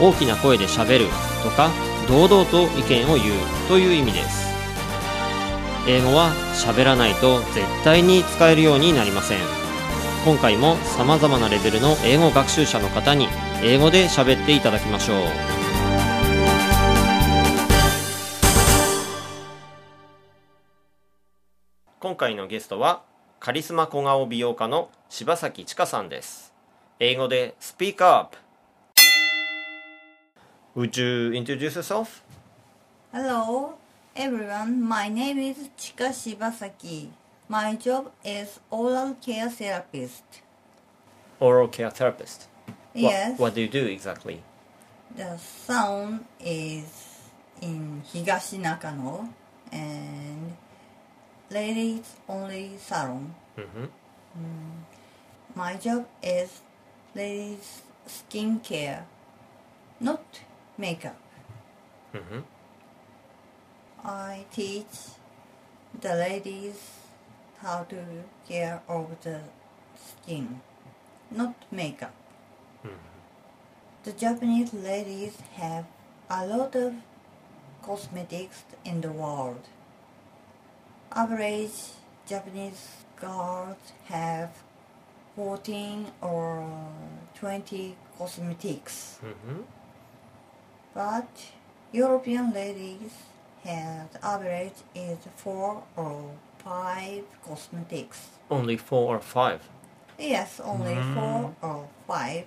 大きな声でしゃべるとか堂々と意見を言うという意味です。英語は喋らないと絶対に使えるようになりません。今回も様々なレベルの英語学習者の方に英語で喋っていただきましょう。今回のゲストはカリスマ小顔美容家の柴崎千佳さんです。英語でスピーカーアップ。Would you introduce yourself? Hello, everyone. My name is Chika Shibasaki. My job is oral care therapist. Oral care therapist. What- Yes. What, do you do exactly? The salon is in Higashi Nakano and ladies only salon. hmm My job is ladies skin care, not makeup. hmm I teach the ladies how to care of the skin, not makeup. The Japanese ladies have a lot of cosmetics in the world. Average Japanese girls have 14 or 20 cosmetics. hmm But European ladies have average is four or five cosmetics. Only four or five. Yes, only four or five.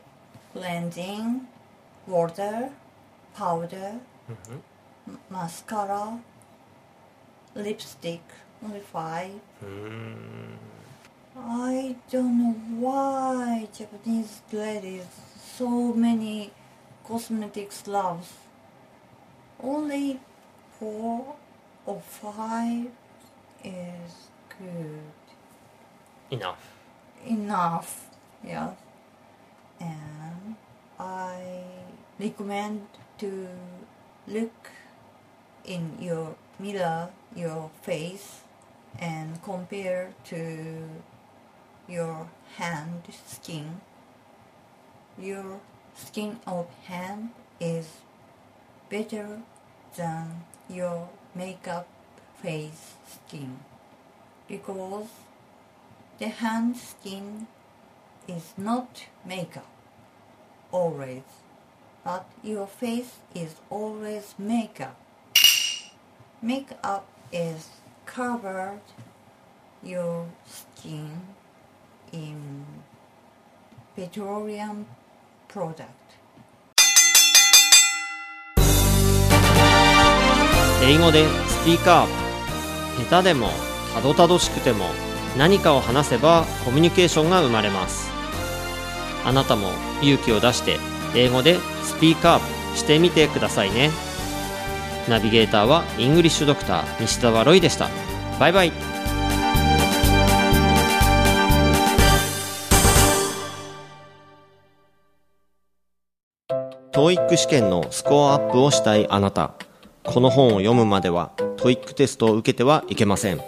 Cleansing, water, powder, hmm mascara, lipstick. Only five. Mm. I don't know why Japanese ladies so many cosmetics loves. Only four or five is good Enough. enough. Yes, and I recommend to look in your mirror your face and compare to your hand skin. Your skin of hand is better than your makeup face skin because the hand skin is not makeup always but your face is always makeup. Makeup is covered your skin in petroleum product 英語でスピーカー下手でもたどたどしくても何かを話せばコミュニケーションが生まれます。あなたも勇気を出して英語でスピーカーしてみてくださいね。ナビゲーターはイングリッシュドクター西澤ロイでした。バイバイ。TOEIC 試験のスコアアップをしたいあなた。この本を読むまでは TOEIC テストを受けてはいけません。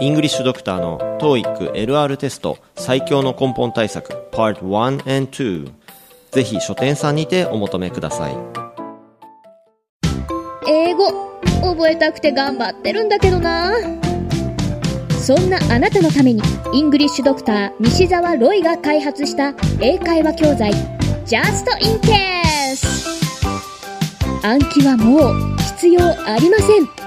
イングリッシュドクターの TOEIC LR テスト最強の根本対策 Part 1 and 2ぜひ書店さんにてお求めください。英語覚えたくて頑張ってるんだけどな。そんなあなたのためにイングリッシュドクター西澤ロイが開発した英会話教材 Just in Case 暗記はもう必要ありません。